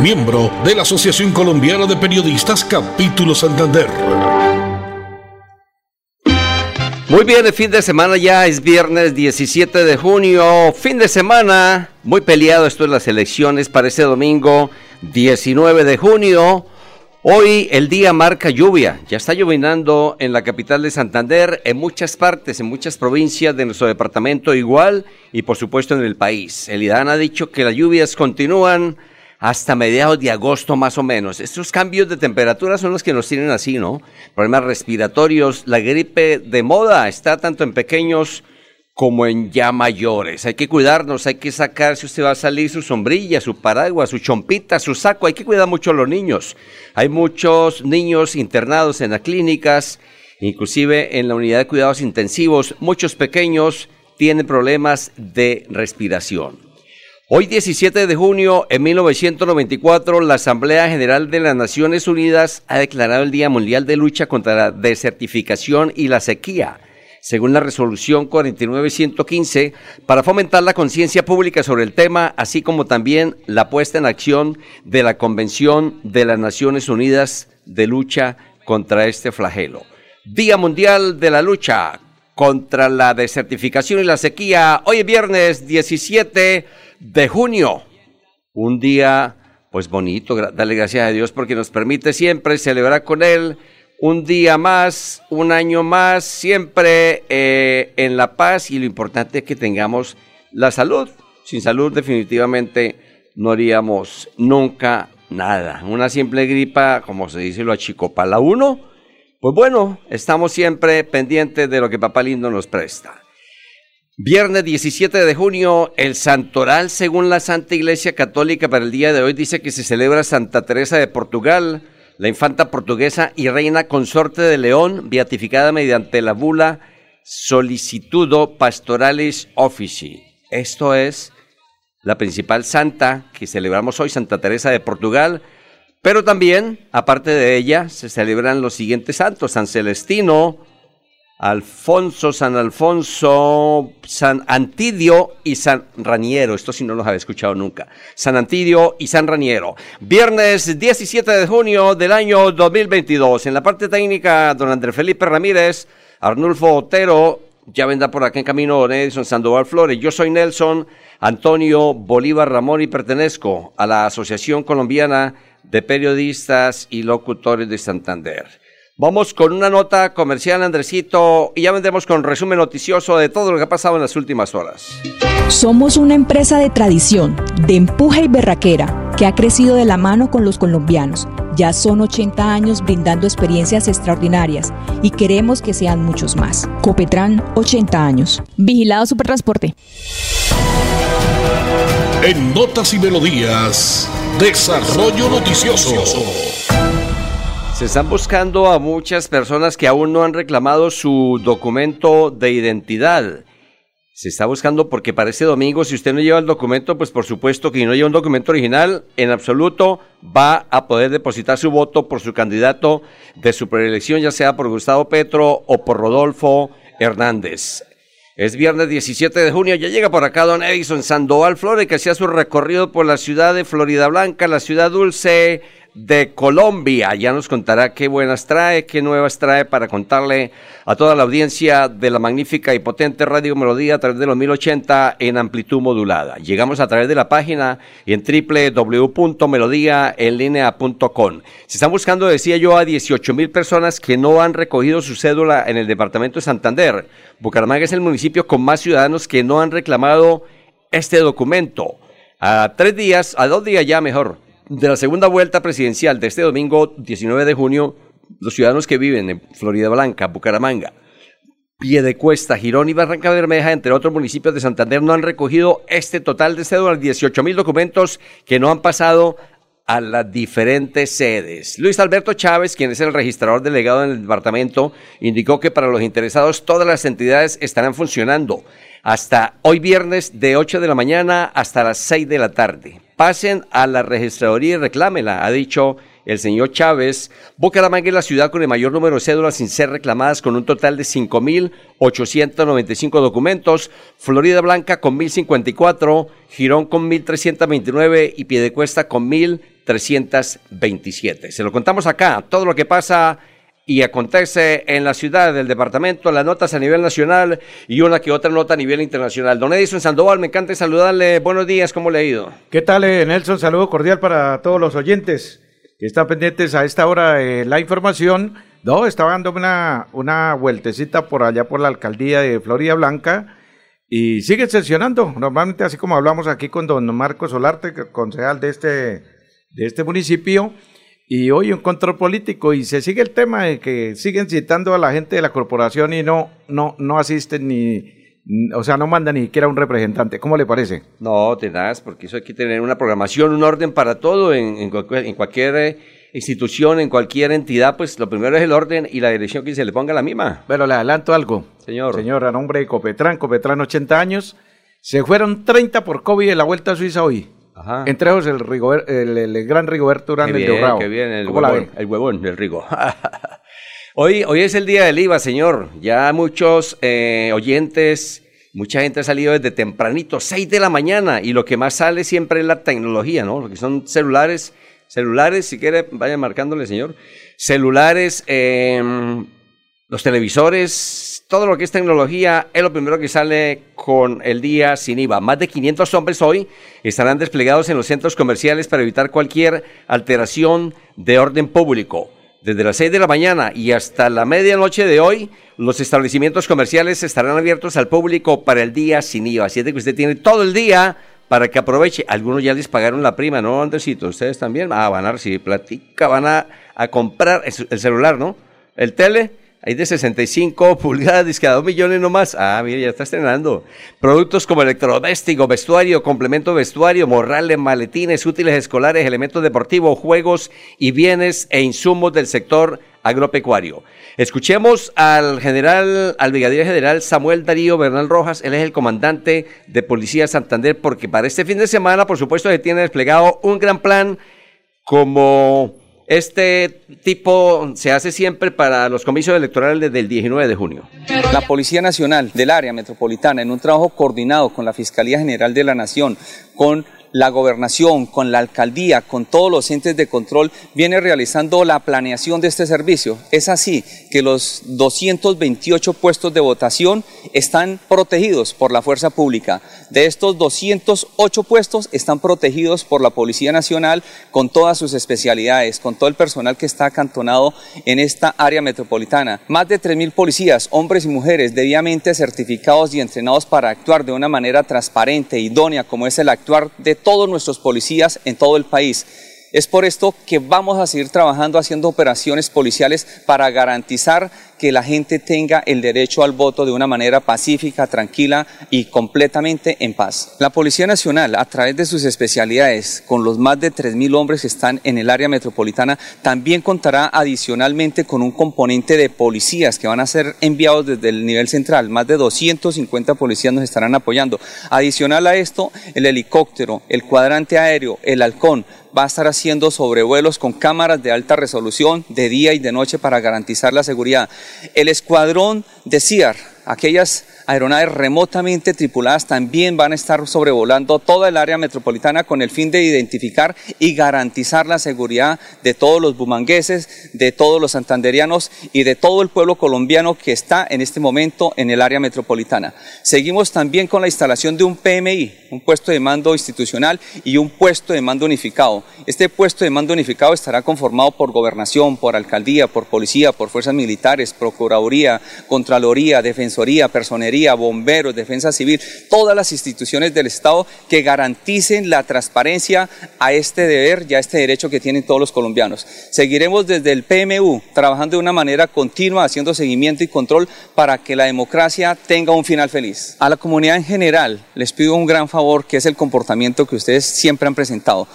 miembro de la Asociación Colombiana de Periodistas Capítulo Santander. Muy bien, el fin de semana ya es viernes 17 de junio, fin de semana, muy peleado esto en las elecciones para este domingo 19 de junio. Hoy el día marca lluvia, ya está llovinando en la capital de Santander, en muchas partes, en muchas provincias de nuestro departamento igual y por supuesto en el país. El IDAN ha dicho que las lluvias continúan hasta mediados de agosto más o menos. Estos cambios de temperatura son los que nos tienen así, ¿no? Problemas respiratorios, la gripe de moda está tanto en pequeños como en ya mayores. Hay que cuidarnos, hay que sacar, si usted va a salir, su sombrilla, su paraguas, su chompita, su saco. Hay que cuidar mucho a los niños. Hay muchos niños internados en las clínicas, inclusive en la unidad de cuidados intensivos. Muchos pequeños tienen problemas de respiración. Hoy 17 de junio en 1994 la Asamblea General de las Naciones Unidas ha declarado el Día Mundial de Lucha contra la Desertificación y la Sequía según la resolución 49115, para fomentar la conciencia pública sobre el tema, así como también la puesta en acción de la Convención de las Naciones Unidas de lucha contra este flagelo. Día Mundial de la Lucha contra la Desertificación y la Sequía, hoy es viernes 17 de junio, un día pues bonito, dale gracias a Dios porque nos permite siempre celebrar con Él un día más, un año más, siempre eh, en la paz y lo importante es que tengamos la salud. Sin salud definitivamente no haríamos nunca nada. Una simple gripa, como se dice, lo achicopala uno. Pues bueno, estamos siempre pendientes de lo que Papá Lindo nos presta. Viernes 17 de junio, el santoral según la Santa Iglesia Católica para el día de hoy dice que se celebra Santa Teresa de Portugal, la infanta portuguesa y reina consorte de León, beatificada mediante la bula Solicitudo Pastoralis Offici. Esto es la principal santa que celebramos hoy, Santa Teresa de Portugal, pero también, aparte de ella, se celebran los siguientes santos, San Celestino, Alfonso, San Alfonso, San Antidio y San Raniero. Esto sí no los había escuchado nunca. San Antidio y San Raniero. Viernes 17 de junio del año 2022. En la parte técnica, don Andrés Felipe Ramírez, Arnulfo Otero, ya vendrá por acá en camino Edison Sandoval Flores. Yo soy Nelson Antonio Bolívar Ramón y pertenezco a la Asociación Colombiana de Periodistas y Locutores de Santander. Vamos con una nota comercial, Andresito, y ya vendremos con resumen noticioso de todo lo que ha pasado en las últimas horas. Somos una empresa de tradición, de empuje y berraquera, que ha crecido de la mano con los colombianos. Ya son 80 años brindando experiencias extraordinarias y queremos que sean muchos más. Copetran, 80 años. Vigilado Supertransporte. En Notas y Melodías, Desarrollo Noticioso. Se están buscando a muchas personas que aún no han reclamado su documento de identidad. Se está buscando porque para este domingo, si usted no lleva el documento, pues por supuesto que no lleva un documento original, en absoluto va a poder depositar su voto por su candidato de su preelección, ya sea por Gustavo Petro o por Rodolfo Hernández. Es viernes 17 de junio, ya llega por acá don Edison Sandoval Flores, que hacía su recorrido por la ciudad de Florida Blanca, la ciudad dulce de Colombia. Ya nos contará qué buenas trae, qué nuevas trae para contarle a toda la audiencia de la magnífica y potente Radio Melodía a través de los 1080 en amplitud modulada. Llegamos a través de la página y en www.melodíaenlinea.com. Se están buscando, decía yo, a 18 mil personas que no han recogido su cédula en el departamento de Santander. Bucaramanga es el municipio con más ciudadanos que no han reclamado este documento. A tres días, a dos días ya mejor, de la segunda vuelta presidencial de este domingo 19 de junio, los ciudadanos que viven en Florida Blanca, Bucaramanga, Piedecuesta, Girón y Barranca Bermeja, entre otros municipios de Santander, no han recogido este total de cédulas, 18 mil documentos que no han pasado a las diferentes sedes. Luis Alberto Chávez, quien es el registrador delegado en el departamento, indicó que para los interesados todas las entidades estarán funcionando hasta hoy viernes de 8 de la mañana hasta las 6 de la tarde. Pasen a la registraduría y reclámela, ha dicho el señor Chávez. Bucaramanga es la ciudad con el mayor número de cédulas sin ser reclamadas, con un total de 5.895 documentos. Florida Blanca con 1.054, Girón con 1.329 y Piedecuesta con 1.327. Se lo contamos acá, todo lo que pasa y acontece en la ciudad del departamento, las notas a nivel nacional y una que otra nota a nivel internacional. Don Edison Sandoval, me encanta saludarle. Buenos días, ¿cómo le ha? ¿Qué tal, eh, Nelson? Saludo cordial para todos los oyentes que están pendientes a esta hora de la información. No, estaba dando una, una vueltecita por allá por la alcaldía de Florida Blanca y sigue sesionando. Normalmente, así como hablamos aquí con don Marcos Solarte, concejal de este, de este municipio y hoy un control político y se sigue el tema de que siguen citando a la gente de la corporación y no, no, no asisten ni, o sea, no mandan ni siquiera un representante. ¿Cómo le parece? No, tenaz, porque eso hay que tener una programación, un orden para todo en, en, cualquier eh, institución, en cualquier entidad, pues lo primero es el orden y la dirección que se le ponga la misma. Pero le adelanto algo. Señor. Señor, a nombre de Copetrán, Copetrán 80 años, se fueron 30 por COVID de la Vuelta a Suiza hoy. Entre ellos el, el, gran Rigoberto Urán del Rao. Que bien, el huevón, el huevón del Rigo. hoy, hoy es el día del IVA, señor. Ya muchos eh, oyentes, mucha gente ha salido desde tempranito, 6 de la mañana, y lo que más sale siempre es la tecnología, ¿no? Lo que son celulares, celulares, si quiere, vaya marcándole, señor. Celulares, eh, los televisores, todo lo que es tecnología es lo primero que sale con el día sin IVA. Más de 500 hombres hoy estarán desplegados en los centros comerciales para evitar cualquier alteración de orden público. Desde las 6 de la mañana y hasta la medianoche de hoy, los establecimientos comerciales estarán abiertos al público para el día sin IVA. Así es que usted tiene todo el día para que aproveche. Algunos ya les pagaron la prima, ¿no, Andresito? ¿Ustedes también? Ah, van a recibir platica, van a, a comprar el celular, ¿no? El tele hay de 65 pulgadas, dice a 2 millones nomás. Ah, mire, ya está estrenando. Productos como electrodoméstico, vestuario, complemento vestuario, morrales, maletines, útiles escolares, elementos deportivos, juegos y bienes e insumos del sector agropecuario. Escuchemos al general, al brigadier general Samuel Darío Bernal Rojas, él es el comandante de Policía Santander, porque para este fin de semana, por supuesto, se tiene desplegado un gran plan como este tipo se hace siempre para los comicios electorales desde el 19 de junio. La Policía Nacional del área metropolitana, en un trabajo coordinado con la Fiscalía General de la Nación, con la gobernación, con la alcaldía, con todos los entes de control, viene realizando la planeación de este servicio. Es así que los 228 puestos de votación están protegidos por la fuerza pública. De estos 208 puestos están protegidos por la Policía Nacional con todas sus especialidades, con todo el personal que está acantonado en esta área metropolitana. Más de 3.000 policías, hombres y mujeres, debidamente certificados y entrenados para actuar de una manera transparente, idónea, como es el actuar de todos nuestros policías en todo el país. Es por esto que vamos a seguir trabajando haciendo operaciones policiales para garantizar que la gente tenga el derecho al voto de una manera pacífica, tranquila y completamente en paz. La Policía Nacional, a través de sus especialidades, con los más de 3.000 hombres que están en el área metropolitana, también contará adicionalmente con un componente de policías que van a ser enviados desde el nivel central. Más de 250 policías nos estarán apoyando. Adicional a esto, el helicóptero, el cuadrante aéreo, el halcón, va a estar haciendo sobrevuelos con cámaras de alta resolución de día y de noche para garantizar la seguridad. El escuadrón de CIAR, aquellas aeronaves remotamente tripuladas también van a estar sobrevolando toda el área metropolitana con el fin de identificar y garantizar la seguridad de todos los bumangueses, de todos los santanderianos y de todo el pueblo colombiano que está en este momento en el área metropolitana. Seguimos también con la instalación de un PMI, un puesto de mando institucional y un puesto de mando unificado. Este puesto de mando unificado estará conformado por gobernación, por alcaldía, por policía, por fuerzas militares, procuraduría, contraloría, defensoría defensoría, bomberos, defensa civil, todas las instituciones del Estado que garanticen la transparencia a este deber y a este derecho que tienen todos los colombianos. Seguiremos desde el PMU trabajando de una manera continua, haciendo seguimiento y control para que la democracia tenga un final feliz. A la comunidad en general les pido un gran favor que es el comportamiento que ustedes siempre han presentado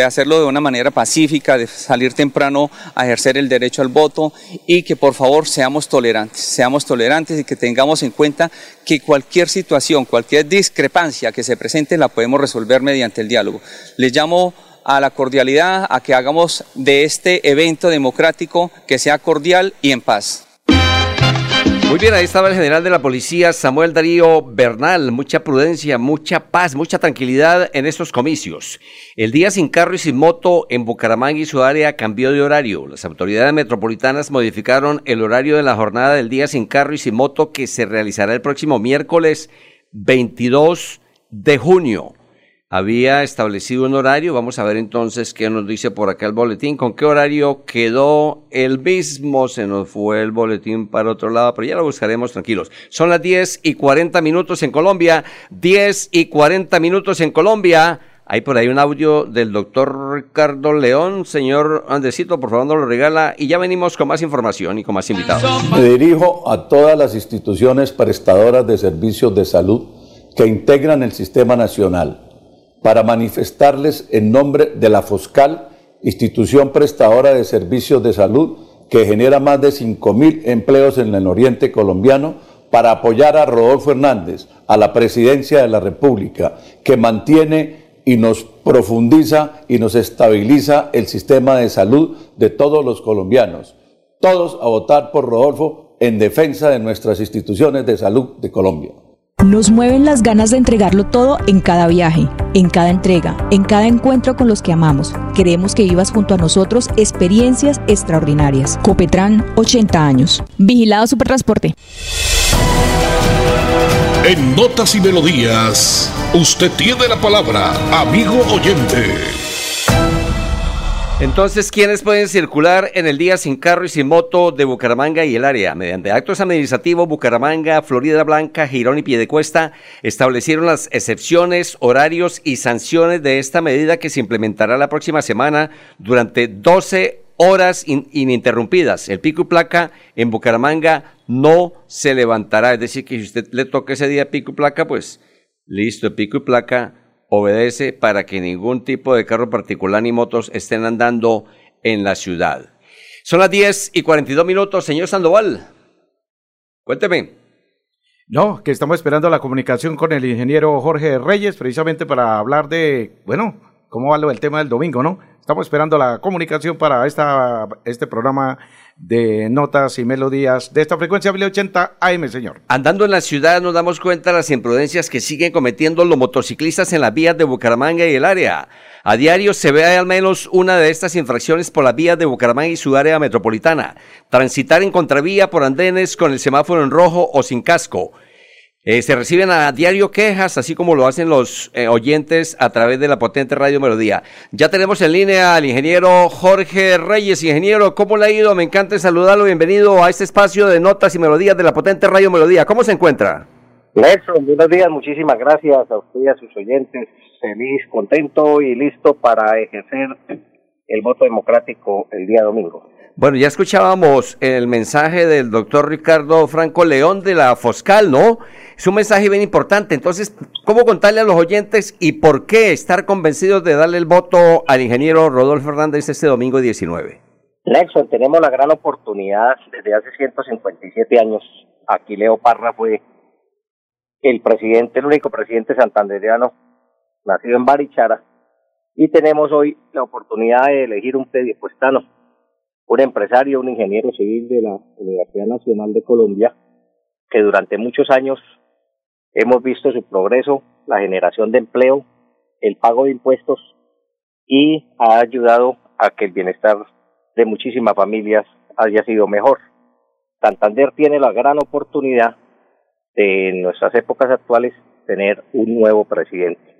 de hacerlo de una manera pacífica, de salir temprano a ejercer el derecho al voto y que por favor seamos tolerantes, seamos tolerantes y que tengamos en cuenta que cualquier situación, cualquier discrepancia que se presente la podemos resolver mediante el diálogo. Les llamo a la cordialidad, a que hagamos de este evento democrático que sea cordial y en paz. Muy bien, ahí estaba el general de la policía, Samuel Darío Bernal. Mucha prudencia, mucha paz, mucha tranquilidad en estos comicios. El día sin carro y sin moto en Bucaramanga y su área cambió de horario. Las autoridades metropolitanas modificaron el horario de la jornada del día sin carro y sin moto que se realizará el próximo miércoles 22 de junio había establecido un horario. Vamos a ver entonces qué nos dice por acá el boletín. ¿Con qué horario quedó el mismo? Se nos fue el boletín para otro lado, pero ya lo buscaremos tranquilos. Son las 10 y 40 minutos en Colombia. 10 y 40 minutos en Colombia. Hay por ahí un audio del doctor Ricardo León. Señor Andesito, por favor, nos lo regala. Y ya venimos con más información y con más invitados. Me dirijo a todas las instituciones prestadoras de servicios de salud que integran el sistema nacional para manifestarles en nombre de la FOSCAL, institución prestadora de servicios de salud que genera más de 5.000 empleos en el oriente colombiano, para apoyar a Rodolfo Hernández, a la presidencia de la República, que mantiene y nos profundiza y nos estabiliza el sistema de salud de todos los colombianos. Todos a votar por Rodolfo en defensa de nuestras instituciones de salud de Colombia. Nos mueven las ganas de entregarlo todo en cada viaje, en cada entrega, en cada encuentro con los que amamos. Queremos que vivas junto a nosotros experiencias extraordinarias. Copetran, 80 años. Vigilado Supertransporte. En Notas y Melodías, usted tiene la palabra, amigo oyente. Entonces, ¿quiénes pueden circular en el día sin carro y sin moto de Bucaramanga y el área? Mediante actos administrativos, Bucaramanga, Florida Blanca, Girón y Piedecuesta establecieron las excepciones, horarios y sanciones de esta medida que se implementará la próxima semana durante 12 horas ininterrumpidas. El pico y placa en Bucaramanga no se levantará. Es decir, que si usted le toca ese día pico y placa, pues listo, pico y placa obedece para que ningún tipo de carro particular ni motos estén andando en la ciudad. Son las 10 y 42 minutos, señor Sandoval. Cuénteme. No, que estamos esperando la comunicación con el ingeniero Jorge Reyes, precisamente para hablar de, bueno, cómo va del tema del domingo, ¿no? Estamos esperando la comunicación para esta, este programa de notas y melodías de esta frecuencia 1080 AM, señor. Andando en la ciudad nos damos cuenta de las imprudencias que siguen cometiendo los motociclistas en las vías de Bucaramanga y el área. A diario se ve al menos una de estas infracciones por las vías de Bucaramanga y su área metropolitana. Transitar en contravía por andenes con el semáforo en rojo o sin casco eh, se reciben a diario quejas, así como lo hacen los eh, oyentes a través de la potente Radio Melodía. Ya tenemos en línea al ingeniero Jorge Reyes. Ingeniero, ¿cómo le ha ido? Me encanta saludarlo. Bienvenido a este espacio de notas y melodías de la potente Radio Melodía. ¿Cómo se encuentra? Nelson, buenos días. Muchísimas gracias a usted y a sus oyentes. Feliz, contento y listo para ejercer el voto democrático el día domingo. Bueno, ya escuchábamos el mensaje del doctor Ricardo Franco León de la Foscal, ¿no? Es un mensaje bien importante. Entonces, ¿cómo contarle a los oyentes y por qué estar convencidos de darle el voto al ingeniero Rodolfo Hernández este domingo 19? Nelson, tenemos la gran oportunidad desde hace 157 años. Aquí Leo Parra fue el presidente, el único presidente santandereano nacido en Barichara. Y tenemos hoy la oportunidad de elegir un predispuestano un empresario, un ingeniero civil de la Universidad Nacional de Colombia, que durante muchos años hemos visto su progreso, la generación de empleo, el pago de impuestos y ha ayudado a que el bienestar de muchísimas familias haya sido mejor. Santander tiene la gran oportunidad de en nuestras épocas actuales tener un nuevo presidente.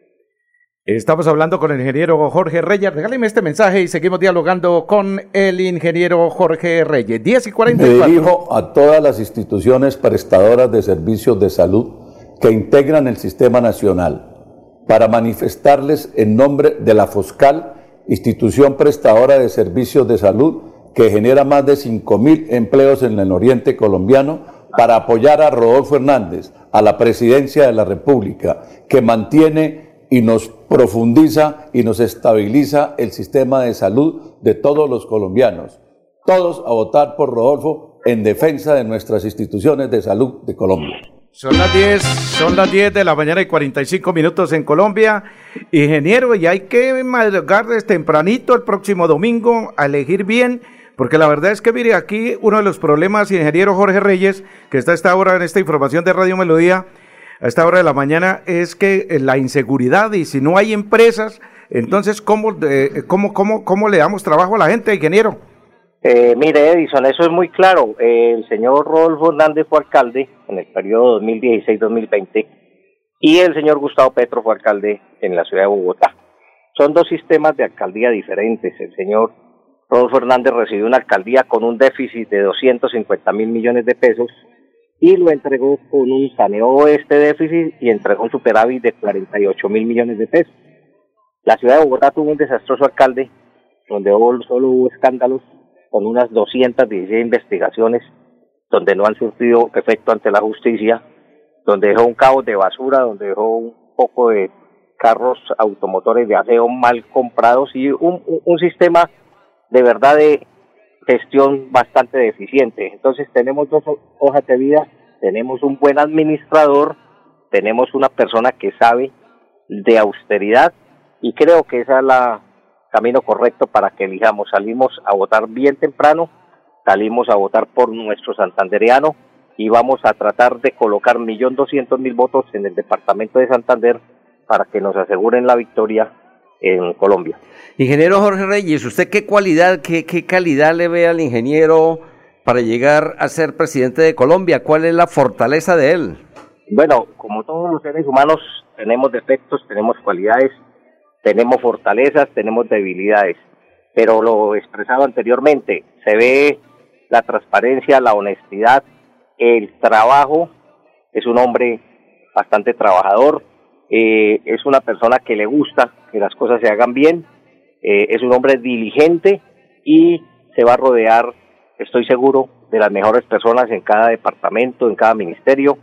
Estamos hablando con el ingeniero Jorge Reyes. Regáleme este mensaje y seguimos dialogando con el ingeniero Jorge Reyes. 10 y 44. Me dirijo a todas las instituciones prestadoras de servicios de salud que integran el sistema nacional para manifestarles en nombre de la FOSCAL, institución prestadora de servicios de salud que genera más de 5.000 empleos en el oriente colombiano, para apoyar a Rodolfo Hernández, a la presidencia de la República, que mantiene y nos profundiza y nos estabiliza el sistema de salud de todos los colombianos. Todos a votar por Rodolfo en defensa de nuestras instituciones de salud de Colombia. Son las 10, son las 10 de la mañana y 45 minutos en Colombia. Ingeniero, y hay que madrugar desde tempranito el próximo domingo a elegir bien, porque la verdad es que, mire, aquí uno de los problemas, ingeniero Jorge Reyes, que está a esta hora en esta información de Radio Melodía, a esta hora de la mañana es que eh, la inseguridad y si no hay empresas, entonces, ¿cómo, cómo, cómo, cómo le damos trabajo a la gente, ingeniero? Eh, mire, Edison, eso es muy claro. el señor Rodolfo Hernández fue alcalde en el periodo 2016-2020 y el señor Gustavo Petro fue alcalde en la ciudad de Bogotá. Son dos sistemas de alcaldía diferentes. El señor Rodolfo Hernández recibió una alcaldía con un déficit de 250 mil millones de pesos y lo entregó con un saneó este déficit y entregó un superávit de 48 mil millones de pesos. La ciudad de Bogotá tuvo un desastroso alcalde donde solo hubo escándalos con unas 216 investigaciones donde no han surtido efecto ante la justicia, donde dejó un caos de basura, donde dejó un poco de carros automotores de aseo mal comprados y un, un sistema de verdad de gestión bastante deficiente. Entonces tenemos dos hojas de vida, tenemos un buen administrador, tenemos una persona que sabe de austeridad y creo que ese es el camino correcto para que elijamos. Salimos a votar bien temprano, salimos a votar por nuestro santandereano y vamos a tratar de colocar millón doscientos mil votos en el departamento de Santander para que nos aseguren la victoria en Colombia. Ingeniero Jorge Reyes, ¿usted qué cualidad, qué, qué calidad le ve al ingeniero para llegar a ser presidente de Colombia? ¿Cuál es la fortaleza de él? Bueno, como todos los seres humanos, tenemos defectos, tenemos cualidades, tenemos fortalezas, tenemos debilidades. Pero lo expresado anteriormente, se ve la transparencia, la honestidad, el trabajo. Es un hombre bastante trabajador, eh, es una persona que le gusta que las cosas se hagan bien, eh, es un hombre diligente y se va a rodear, estoy seguro, de las mejores personas en cada departamento, en cada ministerio,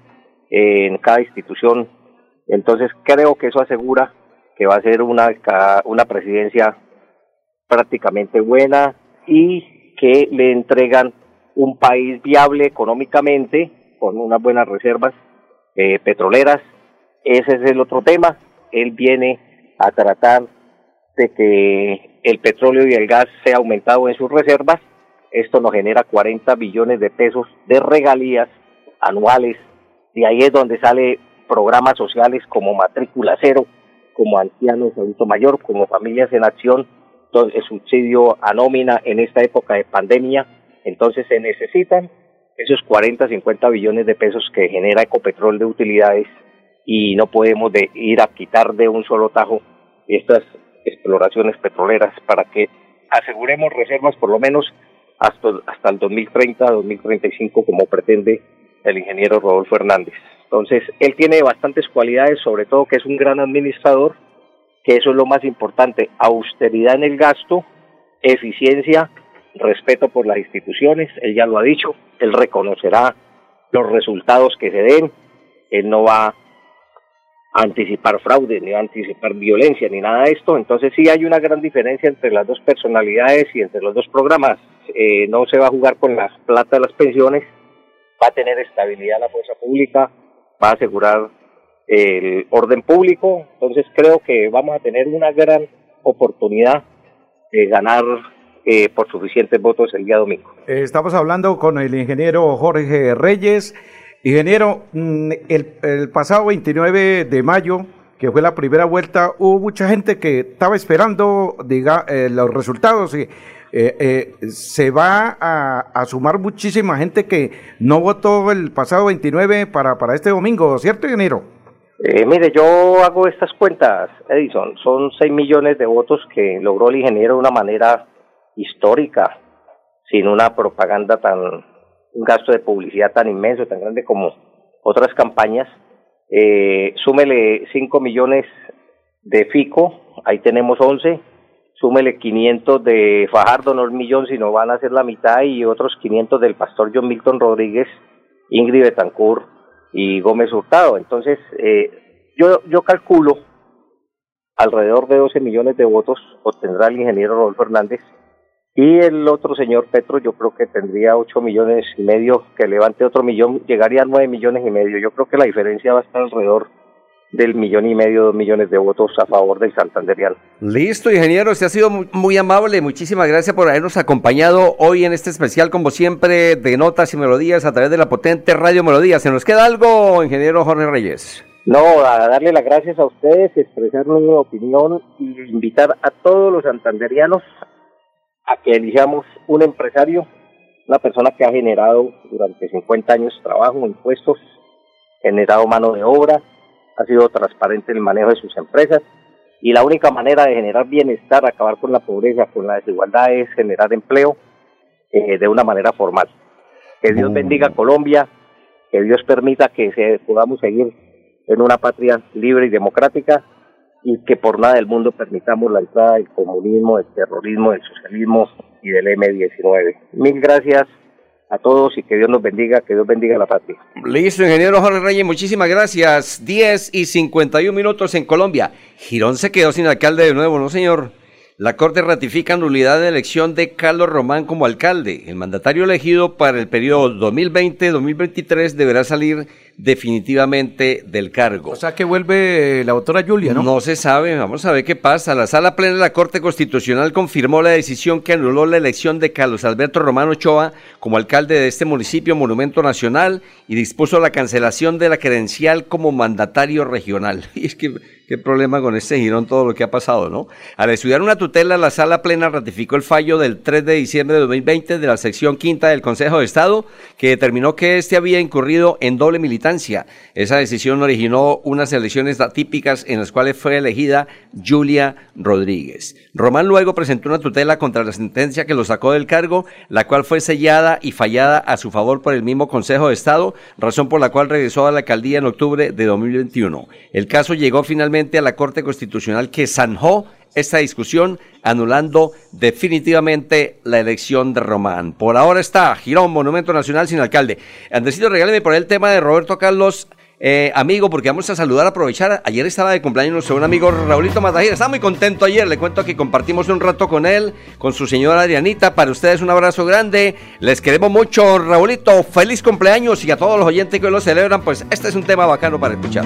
eh, en cada institución. Entonces creo que eso asegura que va a ser una, una presidencia prácticamente buena y que le entregan un país viable económicamente, con unas buenas reservas petroleras ese es el otro tema. Él viene a tratar de que el petróleo y el gas sea aumentado en sus reservas. Esto nos genera 40 billones de pesos de regalías anuales. Y ahí es donde sale programas sociales como matrícula cero, como ancianos, adulto mayor, como familias en acción, el subsidio a nómina en esta época de pandemia. Entonces se necesitan esos 40, 50 billones de pesos que genera Ecopetrol de utilidades y no podemos de ir a quitar de un solo tajo estas exploraciones petroleras para que aseguremos reservas por lo menos hasta, hasta el 2030, 2035 como pretende el ingeniero Rodolfo Hernández. Entonces, él tiene bastantes cualidades, sobre todo que es un gran administrador, que eso es lo más importante, austeridad en el gasto, eficiencia, respeto por las instituciones, él ya lo ha dicho, él reconocerá los resultados que se den, él no va anticipar fraude, ni anticipar violencia, ni nada de esto. Entonces sí hay una gran diferencia entre las dos personalidades y entre los dos programas. Eh, no se va a jugar con las plata de las pensiones, va a tener estabilidad la fuerza pública, va a asegurar el orden público. Entonces creo que vamos a tener una gran oportunidad de ganar eh, por suficientes votos el día domingo. Estamos hablando con el ingeniero Jorge Reyes. Ingeniero, mm, el, pasado 29 de mayo, que fue la primera vuelta, hubo mucha gente que estaba esperando diga, eh, los resultados. Y, eh, eh, se va a, sumar muchísima gente que no votó el pasado 29 para, para este domingo, ¿cierto, ingeniero? Eh, mire, yo hago estas cuentas, Edison. Son 6 millones de votos que logró el ingeniero de una manera histórica, sin una propaganda tan, un gasto de publicidad tan inmenso, tan grande como otras campañas. Eh, súmele 5 millones de FICO, ahí tenemos 11. Súmele 500 de Fajardo, no el millón, sino van a ser la mitad, y otros 500 del pastor John Milton Rodríguez, Ingrid Betancourt y Gómez Hurtado. Entonces, eh, yo, yo calculo alrededor de 12 millones de votos obtendrá el ingeniero Rodolfo Hernández y el otro señor Petro yo creo que tendría 8 millones y medio, que levante otro millón, llegaría a 9 millones y medio. Yo creo que la diferencia va a estar alrededor del millón y medio, dos millones de votos a favor del Santanderial. Listo, ingeniero, usted ha sido muy, amable. Muchísimas gracias por habernos acompañado hoy en este especial, como siempre, de notas y melodías a través de la potente Radio Melodía. ¿Se nos queda algo, ingeniero Jorge Reyes? No, a darle las gracias a ustedes, expresar una opinión y invitar a todos los santanderianos a que elijamos un empresario, una persona que ha generado durante 50 años trabajo, impuestos, generado mano de obra, ha sido transparente en el manejo de sus empresas y la única manera de generar bienestar, acabar con la pobreza, con la desigualdad es generar empleo eh, de una manera formal. Que Dios bendiga a Colombia, que Dios permita que se, podamos seguir en una patria libre y democrática y que por nada del mundo permitamos la entrada del comunismo, del terrorismo, del socialismo y del M19. Mil gracias a todos y que Dios nos bendiga, que Dios bendiga la patria. Listo, ingeniero Jorge Reyes, muchísimas gracias. 10 y 51 minutos en Colombia. Girón se quedó sin alcalde de nuevo, ¿no, señor? La Corte ratifica nulidad de elección de Carlos Román como alcalde. El mandatario elegido para el periodo 2020-2023 deberá salir definitivamente del cargo. O sea que vuelve la autora Julia, ¿no? No se sabe, vamos a ver qué pasa. La sala plena de la Corte Constitucional confirmó la decisión que anuló la elección de Carlos Alberto Romano Ochoa como alcalde de este municipio monumento nacional y dispuso la cancelación de la credencial como mandatario regional. Y es que qué problema con este girón todo lo que ha pasado, ¿no? Al estudiar una tutela, la sala plena ratificó el fallo del 3 de diciembre de 2020 de la sección quinta del Consejo de Estado que determinó que este había incurrido en doble militar esa decisión originó unas elecciones atípicas en las cuales fue elegida Julia Rodríguez. Román luego presentó una tutela contra la sentencia que lo sacó del cargo, la cual fue sellada y fallada a su favor por el mismo Consejo de Estado, razón por la cual regresó a la alcaldía en octubre de 2021. El caso llegó finalmente a la Corte Constitucional que zanjó esta discusión, anulando definitivamente la elección de Román. Por ahora está Girón, Monumento Nacional sin alcalde. Andresito, regáleme por el tema de Roberto Carlos. Eh, amigo, porque vamos a saludar, aprovechar. Ayer estaba de cumpleaños nuestro un amigo Raulito Matajira. Estaba muy contento ayer. Le cuento que compartimos un rato con él, con su señora Adrianita. Para ustedes un abrazo grande. Les queremos mucho, Raulito. Feliz cumpleaños y a todos los oyentes que hoy lo celebran, pues este es un tema bacano para escuchar.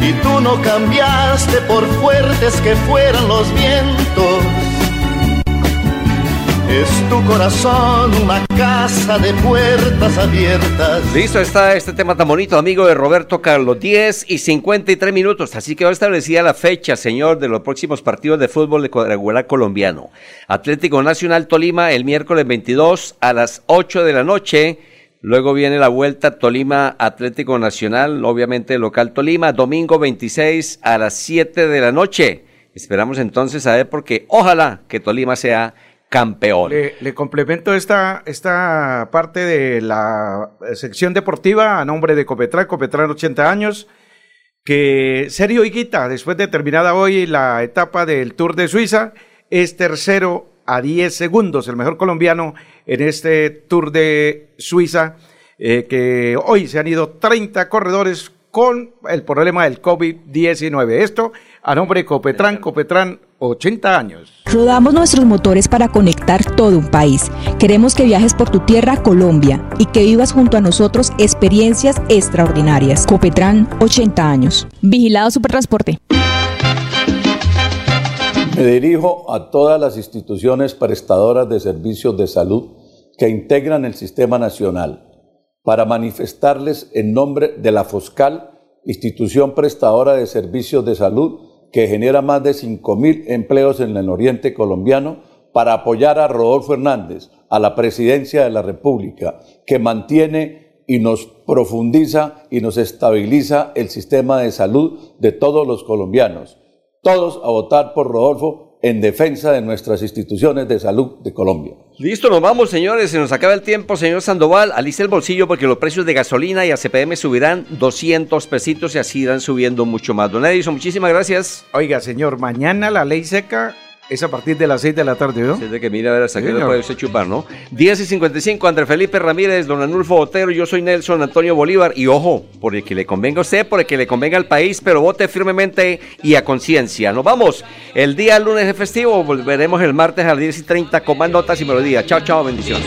y tú no cambiaste por fuertes que fueran los vientos. Es tu corazón una casa de puertas abiertas. Listo está este tema tan bonito, amigo de Roberto Carlos. 10 y 53 minutos. Así que hoy establecida la fecha, señor, de los próximos partidos de fútbol de cuadrangular colombiano. Atlético Nacional Tolima el miércoles 22 a las 8 de la noche. Luego viene la vuelta Tolima Atlético Nacional, obviamente local Tolima, domingo 26 a las 7 de la noche. Esperamos entonces a ver porque ojalá que Tolima sea campeón. Le, complemento esta, esta parte de la sección deportiva a nombre de Copetran, Copetran 80 años, que Sergio Higuita, después de terminada hoy la etapa del Tour de Suiza, es tercero a 10 segundos, el mejor colombiano en este Tour de Suiza, eh, que hoy se han ido 30 corredores con el problema del COVID-19. Esto a nombre de Copetran, Copetran 80 años. Rodamos nuestros motores para conectar todo un país. Queremos que viajes por tu tierra, Colombia, y que vivas junto a nosotros experiencias extraordinarias. Copetran 80 años. Vigilado Supertransporte. Me dirijo a todas las instituciones prestadoras de servicios de salud que integran el sistema nacional para manifestarles en nombre de la FOSCAL, institución prestadora de servicios de salud que genera más de 5.000 empleos en el oriente colombiano, para apoyar a Rodolfo Hernández, a la presidencia de la República, que mantiene y nos profundiza y nos estabiliza el sistema de salud de todos los colombianos. Todos a votar por Rodolfo en defensa de nuestras instituciones de salud de Colombia. Listo, nos vamos, señores. Se nos acaba el tiempo, señor Sandoval. Alice el bolsillo porque los precios de gasolina y ACPM subirán 200 pesitos y así irán subiendo mucho más. Don Edison, muchísimas gracias. Oiga, señor, mañana la ley seca es a partir de las 6 de la tarde, ¿no? Desde que mira a ver hasta qué puede usted chupar, ¿no? 10 y 55, André Felipe Ramírez, don Anulfo Otero, yo soy Nelson Antonio Bolívar. Y ojo, por el que le convenga a usted, por el que le convenga al país, pero vote firmemente y a conciencia. Nos vamos. El día lunes de festivo, volveremos el martes a las 10 y 30 con más notas y melodías. Chao, chao, bendiciones.